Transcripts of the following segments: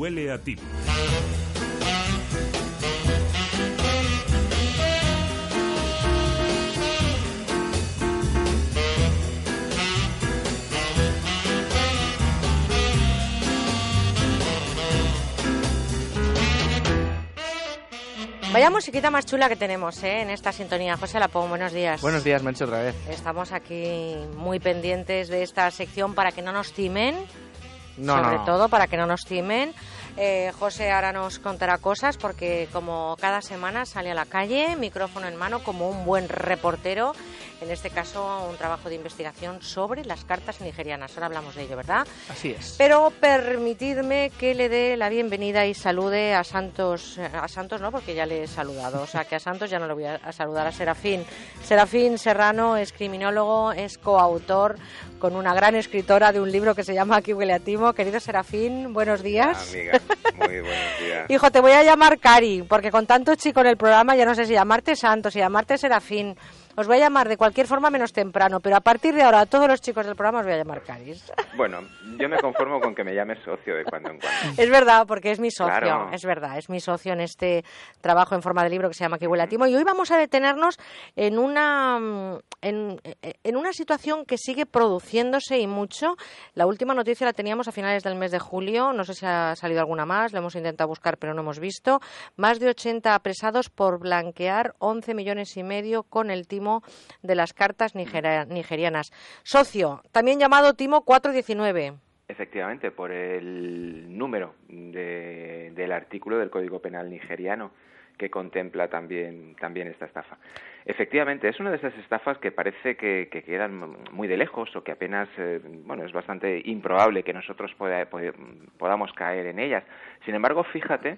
huele a ti. Vaya musiquita más chula que tenemos ¿eh? en esta sintonía. José Lapón, buenos días. Buenos días, Mancho, otra vez. Estamos aquí muy pendientes de esta sección para que no nos timen. No, sobre no. todo para que no nos timen. Eh, José ahora nos contará cosas porque como cada semana sale a la calle, micrófono en mano, como un buen reportero, en este caso un trabajo de investigación sobre las cartas nigerianas. Ahora hablamos de ello, ¿verdad? Así es. Pero permitidme que le dé la bienvenida y salude a Santos, a Santos no, porque ya le he saludado, o sea que a Santos ya no le voy a, a saludar, a Serafín. Serafín Serrano es criminólogo, es coautor con una gran escritora de un libro que se llama Aquí huele a timo. Querido Serafín, buenos días. Amiga, muy buenos días. Hijo, te voy a llamar Cari, porque con tanto chico en el programa ya no sé si llamarte Santos, si llamarte Serafín. Os voy a llamar de cualquier forma menos temprano, pero a partir de ahora a todos los chicos del programa os voy a llamar Caris. Bueno, yo me conformo con que me llames socio de cuando en cuando. Es verdad, porque es mi socio, Claro. es verdad, es mi socio en este trabajo en forma de libro que se llama Que huele a timo. Y hoy vamos a detenernos en una, mm, en, en una situación que sigue produciéndose y mucho. La última noticia la teníamos a finales del mes de julio, no sé si ha salido alguna más, lo hemos intentado buscar pero no hemos visto. Más de 80 apresados por blanquear 11 millones y medio con el timo de las cartas nigerianas. Socio, también llamado timo 419. Efectivamente, por el número de- del artículo del Código Penal nigeriano que contempla también, también esta estafa. Efectivamente, es una de esas estafas que parece que, que quedan muy de lejos o que apenas, eh, bueno, es bastante improbable que nosotros poda- pod- podamos caer en ellas. Sin embargo, fíjate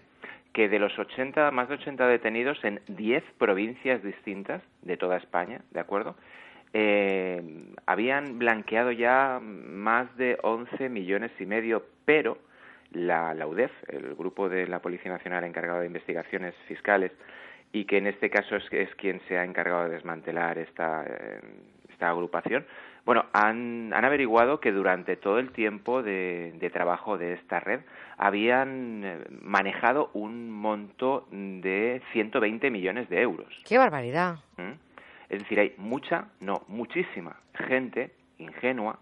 que de los 80, más de 80 detenidos en 10 provincias distintas de toda España, ¿de acuerdo? Eh, habían blanqueado ya más de 11 millones y medio, pero la, la UDEF, el grupo de la Policía Nacional encargado de investigaciones fiscales, y que en este caso es, es quien se ha encargado de desmantelar esta, eh, esta agrupación, bueno, han, han averiguado que durante todo el tiempo de, de trabajo de esta red habían eh, manejado un monto de 120 millones de euros. ¡Qué barbaridad! ¿Mm? Es decir, hay mucha, no, muchísima gente ingenua,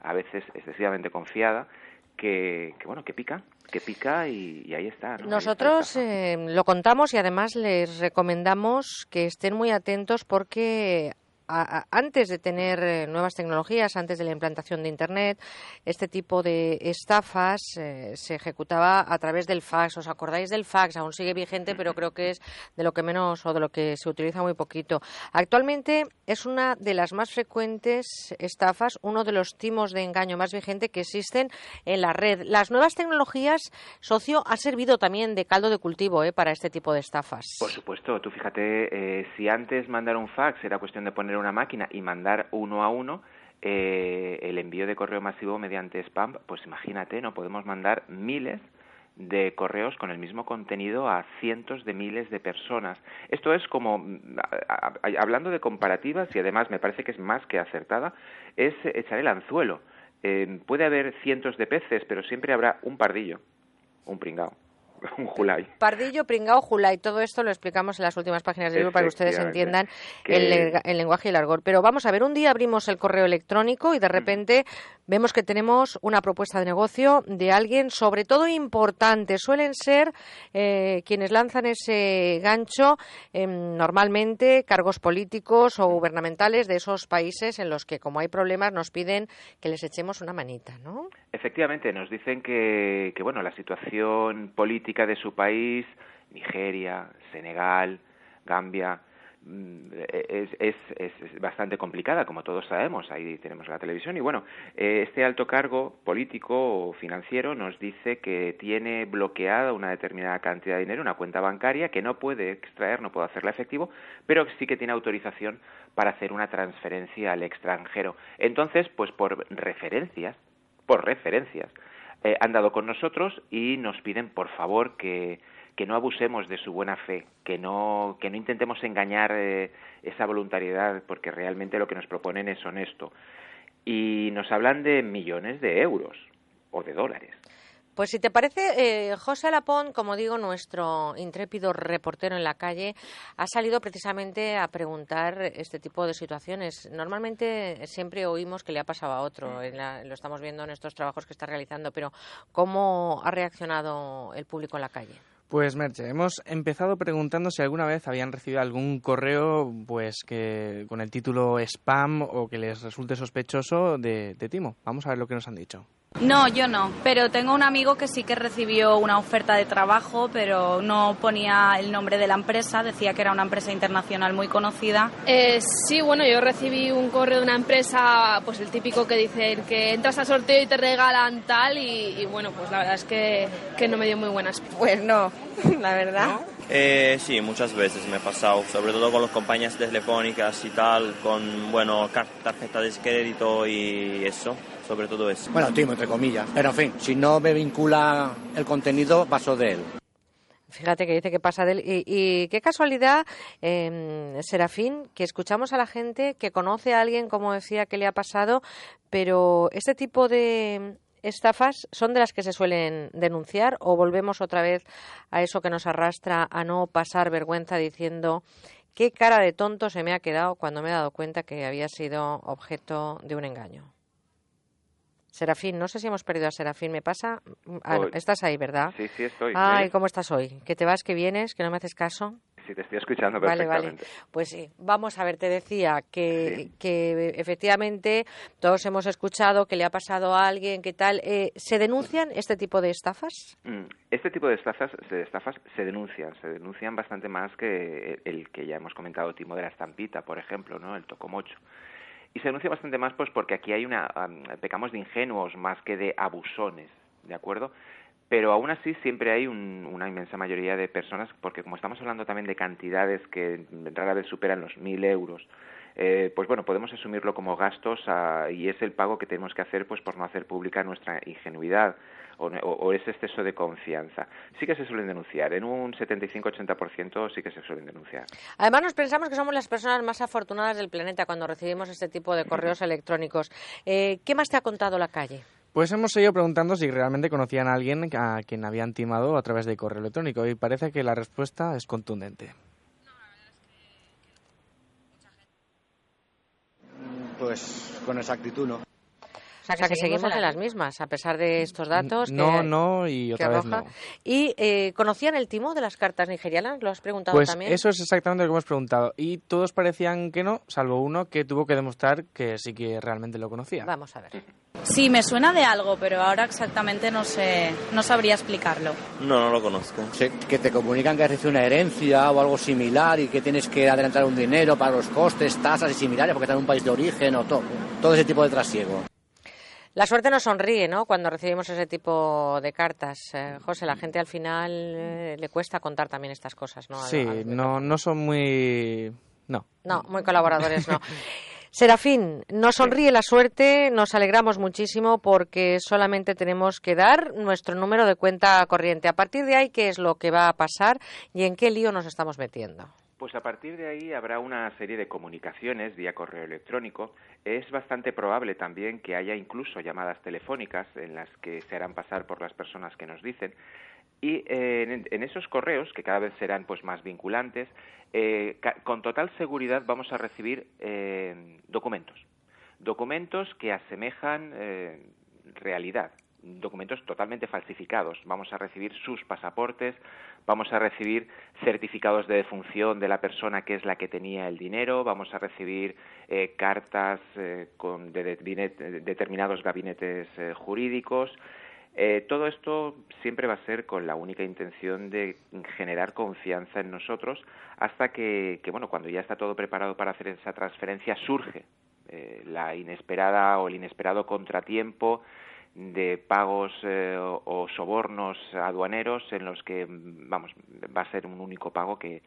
a veces excesivamente confiada, que, que bueno, que pica, que pica y, y ahí está. ¿no? Ahí está Nosotros eh, lo contamos y además les recomendamos que estén muy atentos porque a- antes de tener eh, nuevas tecnologías, antes de la implantación de Internet, este tipo de estafas eh, se ejecutaba a través del fax. ¿Os acordáis del fax? Aún sigue vigente, pero creo que es de lo que menos o de lo que se utiliza muy poquito. Actualmente es una de las más frecuentes estafas, uno de los timos de engaño más vigente que existen en la red. Las nuevas tecnologías, socio, ha servido también de caldo de cultivo ¿eh? para este tipo de estafas. Por supuesto, tú fíjate, eh, si antes mandar un fax era cuestión de poner una máquina y mandar uno a uno, eh, el envío de correo masivo mediante spam, pues imagínate, no podemos mandar miles de correos con el mismo contenido a cientos de miles de personas. Esto es como, hablando de comparativas, y además me parece que es más que acertada, es echar el anzuelo. Eh, puede haber cientos de peces, pero siempre habrá un pardillo, un pringao, un julay. Pardillo, pringao, julay, todo esto lo explicamos en las últimas páginas del libro para que ustedes entiendan Que- el, el lenguaje y el argor. Pero vamos a ver, un día abrimos el correo electrónico y de repente vemos que tenemos una propuesta de negocio de alguien, sobre todo importante. Suelen ser eh, quienes lanzan ese gancho, em, normalmente cargos políticos o gubernamentales de esos países en los que, como hay problemas, nos piden que les echemos una manita, ¿no? Efectivamente, nos dicen que, que bueno, la situación política de su país, Nigeria, Senegal, Gambia, es, es, es, bastante complicada, como todos sabemos. Ahí tenemos la televisión. Y bueno, eh, este alto cargo político o financiero nos dice que tiene bloqueada una determinada cantidad de dinero, una cuenta bancaria, que no puede extraer, no puede hacerla efectivo, pero sí que tiene autorización para hacer una transferencia al extranjero. Entonces, pues por referencias, por referencias, eh, han dado con nosotros y nos piden, por favor, que, que no abusemos de su buena fe, que no, que no intentemos engañar eh, esa voluntariedad, porque realmente lo que nos proponen es honesto. Y nos hablan de millones de euros o de dólares. Pues si te parece, eh, José Lapón, como digo, nuestro intrépido reportero en la calle, ha salido precisamente a preguntar este tipo de situaciones. Normalmente siempre oímos que le ha pasado a otro, lo estamos viendo en estos trabajos que está realizando, pero ¿cómo ha reaccionado el público en la calle? Pues Merche, hemos empezado preguntando si alguna vez habían recibido algún correo pues que con el título spam o que les resulte sospechoso de Timo. Vamos a ver lo que nos han dicho. No, yo no, pero tengo un amigo que sí que recibió una oferta de trabajo, pero no ponía el nombre de la empresa, decía que era una empresa internacional muy conocida. Eh, sí, bueno, yo recibí un correo de una empresa, pues el típico que dicen que entras al sorteo y te regalan tal, y, bueno, pues la verdad es que, que, no me dio muy buenas. Pues no, la verdad. Eh, sí, muchas veces me he pasado, sobre todo con las compañías telefónicas y tal, con, bueno, tarjeta de crédito y eso sobre todo eso. Bueno, timo, entre comillas. Pero en fin, si no me vincula el contenido, paso de él. Fíjate que dice que pasa de él. Y, qué casualidad, eh, Serafín, que escuchamos a la gente que conoce a alguien, como decía, que le ha pasado, pero este tipo de estafas son de las que se suelen denunciar o volvemos otra vez a eso que nos arrastra a no pasar vergüenza diciendo qué cara de tonto se me ha quedado cuando me he dado cuenta que había sido objeto de un engaño. Serafín, no sé si hemos perdido a Serafín, me pasa. Ah, estás ahí, ¿verdad? Sí, sí, estoy. Ay, ¿cómo estás hoy? ¿Que te vas, que vienes, que no me haces caso? Sí, te estoy escuchando perfectamente. Vale, vale. Pues sí, vamos a ver, te decía que, que efectivamente todos hemos escuchado que le ha pasado a alguien, ¿qué tal? Eh, ¿Se denuncian este tipo de estafas? Mm, este tipo de estafas, de estafas se denuncian, se denuncian bastante más que el que ya hemos comentado, Timo de la Estampita, por ejemplo, ¿no? El Tocomocho. Y se denuncia bastante más pues porque aquí hay una pecamos de ingenuos más que de abusones, ¿de acuerdo? Pero aún así siempre hay una inmensa mayoría de personas, porque como estamos hablando también de cantidades que rara vez superan los mil euros, eh, pues bueno, podemos asumirlo como gastos y es el pago que tenemos que hacer pues por no hacer pública nuestra ingenuidad o, ese exceso de confianza. Sí que se suelen denunciar, en un 75-80% sí que se suelen denunciar. Además nos pensamos que somos las personas más afortunadas del planeta cuando recibimos este tipo de correos electrónicos. Eh, ¿Qué más te ha contado la calle? Pues hemos seguido preguntando si realmente conocían a alguien a quien habían timado a través de correo electrónico y parece que la respuesta es contundente. Pues con exactitud no. O sea, que, seguimos, en las mismas, a pesar de estos datos. No, no, y otra vez no. ¿Y eh, conocían el timo de las cartas nigerianas? ¿Lo has preguntado pues también? eso es exactamente lo que hemos preguntado. Y todos parecían que no, salvo uno que tuvo que demostrar que sí que realmente lo conocía. Vamos a ver. Sí, me suena de algo, pero ahora exactamente no sé, no sabría explicarlo. No, no lo conozco. que te comunican que has recibido una herencia o algo similar y que tienes que adelantar un dinero para los costes, tasas y similares porque estás en un país de origen o todo, todo ese tipo de trasiego. La suerte nos sonríe, ¿no? Cuando recibimos ese tipo de cartas. Eh, José, la gente al final eh, le cuesta contar también estas cosas, ¿no? Sí, no, no son muy... No. No, muy colaboradores, no. Serafín, nos sonríe la suerte, nos alegramos muchísimo porque solamente tenemos que dar nuestro número de cuenta corriente. A partir de ahí, ¿qué es lo que va a pasar y en qué lío nos estamos metiendo? Pues a partir de ahí habrá una serie de comunicaciones vía correo electrónico. Es bastante probable también que haya incluso llamadas telefónicas en las que se harán pasar por las personas que nos dicen. Y eh, en, esos correos, que cada vez serán pues más vinculantes, eh, con total seguridad vamos a recibir eh, documentos. Documentos que asemejan realidad, documentos totalmente falsificados. Vamos a recibir sus pasaportes, vamos a recibir certificados de defunción de la persona que es la que tenía el dinero, vamos a recibir eh, cartas eh, con de, determinados gabinetes eh, jurídicos. todo esto siempre va a ser con la única intención de generar confianza en nosotros hasta que, que bueno, cuando ya está todo preparado para hacer esa transferencia surge la inesperada o el inesperado contratiempo de pagos eh, o, sobornos aduaneros en los que vamos va a ser un único pago que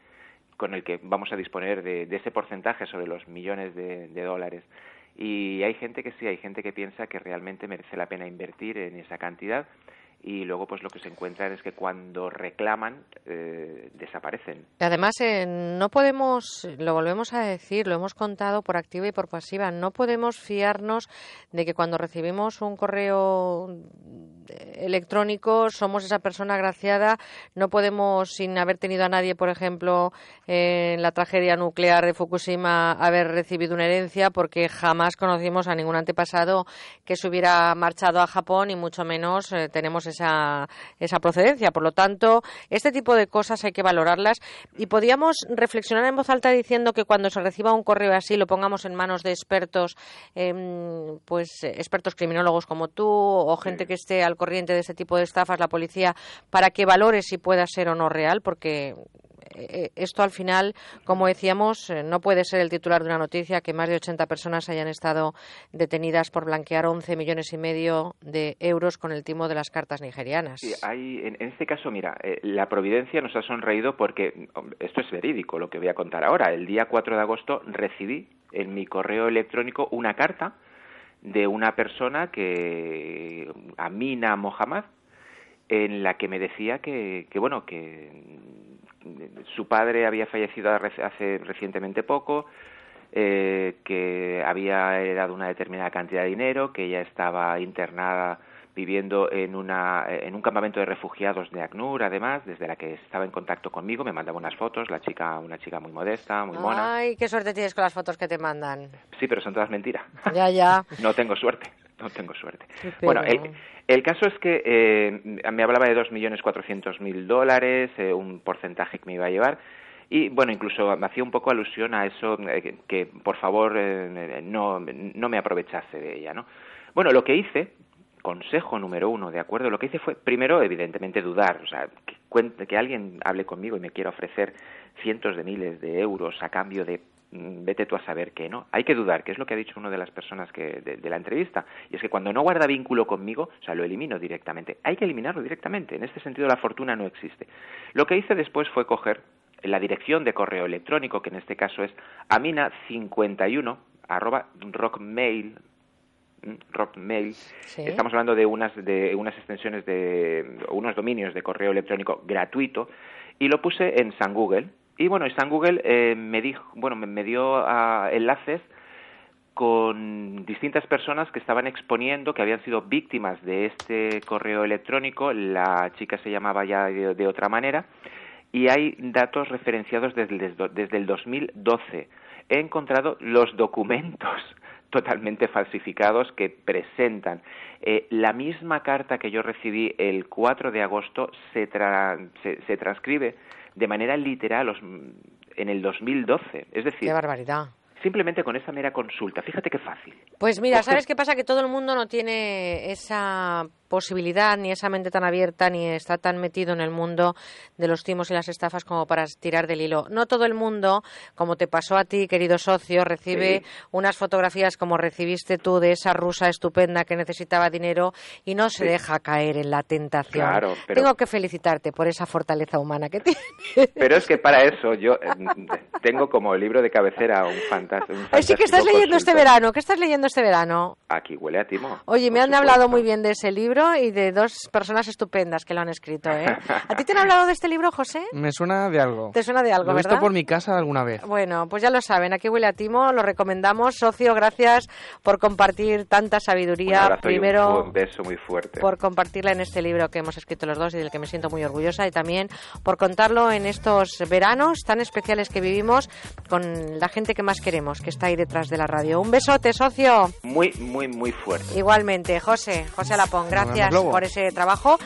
con el que vamos a disponer de, ese porcentaje sobre los millones de, dólares. Y hay gente que sí hay gente que piensa que realmente merece la pena invertir en esa cantidad y luego pues lo que se encuentran es que cuando reclaman eh, desaparecen. Además, eh, no podemos, lo volvemos a decir, lo hemos contado por activa y por pasiva, no podemos fiarnos de que cuando recibimos un correo electrónico somos esa persona agraciada, no podemos, sin haber tenido a nadie, por ejemplo, en la tragedia nuclear de Fukushima, haber recibido una herencia porque jamás conocimos a ningún antepasado que se hubiera marchado a Japón y mucho menos eh, tenemos esa, esa procedencia. Por lo tanto, este tipo de cosas hay que valorarlas y podríamos reflexionar en voz alta diciendo que cuando se reciba un correo así lo pongamos en manos de expertos, em, pues expertos criminólogos como tú o gente que esté al corriente de ese tipo de estafas, la policía, para que valore si pueda ser o no real, porque esto al final, como decíamos, eh, no puede ser el titular de una noticia que más de 80 personas hayan estado detenidas por blanquear 11 millones y medio de euros con el timo de las cartas nigerianas. Sí, hay, en, este caso, mira, eh, la providencia nos ha sonreído porque esto es verídico lo que voy a contar ahora. El día 4 de agosto recibí en mi correo electrónico una carta de una persona que, Amina Mohamed, en la que me decía que, que bueno, que su padre había fallecido hace recientemente poco, eh, que había heredado una determinada cantidad de dinero, que ella estaba internada viviendo en, una, en un campamento de refugiados de ACNUR, además, desde la que estaba en contacto conmigo, me mandaba unas fotos, la chica, una chica muy modesta, muy mona. Ay, qué suerte tienes con las fotos que te mandan. Sí, pero son todas mentiras. Ya, ya. no tengo suerte, no tengo suerte. Bueno, el, el, caso es que eh, me hablaba de 2.400.000 dólares, eh, un porcentaje que me iba a llevar, y bueno, incluso me hacía un poco alusión a eso, eh, que, por favor no, no me aprovechase de ella, ¿no? Bueno, lo que hice consejo número uno, ¿de acuerdo? Lo que hice fue, primero, evidentemente, dudar, o sea, que, que alguien hable conmigo y me quiera ofrecer cientos de miles de euros a cambio de vete tú a saber qué, ¿no? Hay que dudar, que es lo que ha dicho una de las personas que, de, la entrevista, y es que cuando no guarda vínculo conmigo, o sea, lo elimino directamente. Hay que eliminarlo directamente, en este sentido la fortuna no existe. Lo que hice después fue coger la dirección de correo electrónico, que en este caso es amina51 arroba rockmail Rockmail. Estamos hablando de unas, de unas extensiones de unos dominios de correo electrónico gratuito y lo puse en San Google. Y bueno, San Google eh, me dijo, bueno, me, dio ah, enlaces con distintas personas que estaban exponiendo que habían sido víctimas de este correo electrónico. La chica se llamaba ya de, otra manera y hay datos referenciados desde, desde el 2012. He encontrado los documentos totalmente falsificados que presentan. Eh, la misma carta que yo recibí el 4 de agosto se, se, transcribe de manera literal en el 2012. Es decir, ¡Qué barbaridad! Simplemente con esa mera consulta. Fíjate qué fácil. Pues mira, ¿sabes qué pasa? Que todo el mundo no tiene esa posibilidad, ni esa mente tan abierta, ni está tan metido en el mundo de los timos y las estafas como para tirar del hilo. No todo el mundo, como te pasó a ti, querido socio, recibe unas fotografías como recibiste tú de esa rusa estupenda que necesitaba dinero y no se deja caer en la tentación. Tengo que felicitarte por esa fortaleza humana que tienes. Pero es que para eso yo eh, tengo como libro de cabecera un fantasma. Sí que estás leyendo este verano. ¿Qué estás leyendo este verano? Aquí huele a timo. Oye, me han hablado muy bien de ese libro y de dos personas estupendas que lo han escrito. ¿eh? ¿A ti te han hablado de este libro, José? Me suena de algo. ¿Te suena de algo, lo he visto por mi casa alguna vez. Bueno, pues ya lo saben. Aquí huele a Timo, lo recomendamos. Socio, gracias por compartir tanta sabiduría. Primero, un, beso muy fuerte. Por compartirla en este libro que hemos escrito los dos y del que me siento muy orgullosa. Y también por contarlo en estos veranos tan especiales que vivimos con la gente que más queremos, que está ahí detrás de la radio. Un besote, socio. Muy, muy, muy fuerte. Igualmente, José. José Alapón, gracias gracias por ese trabajo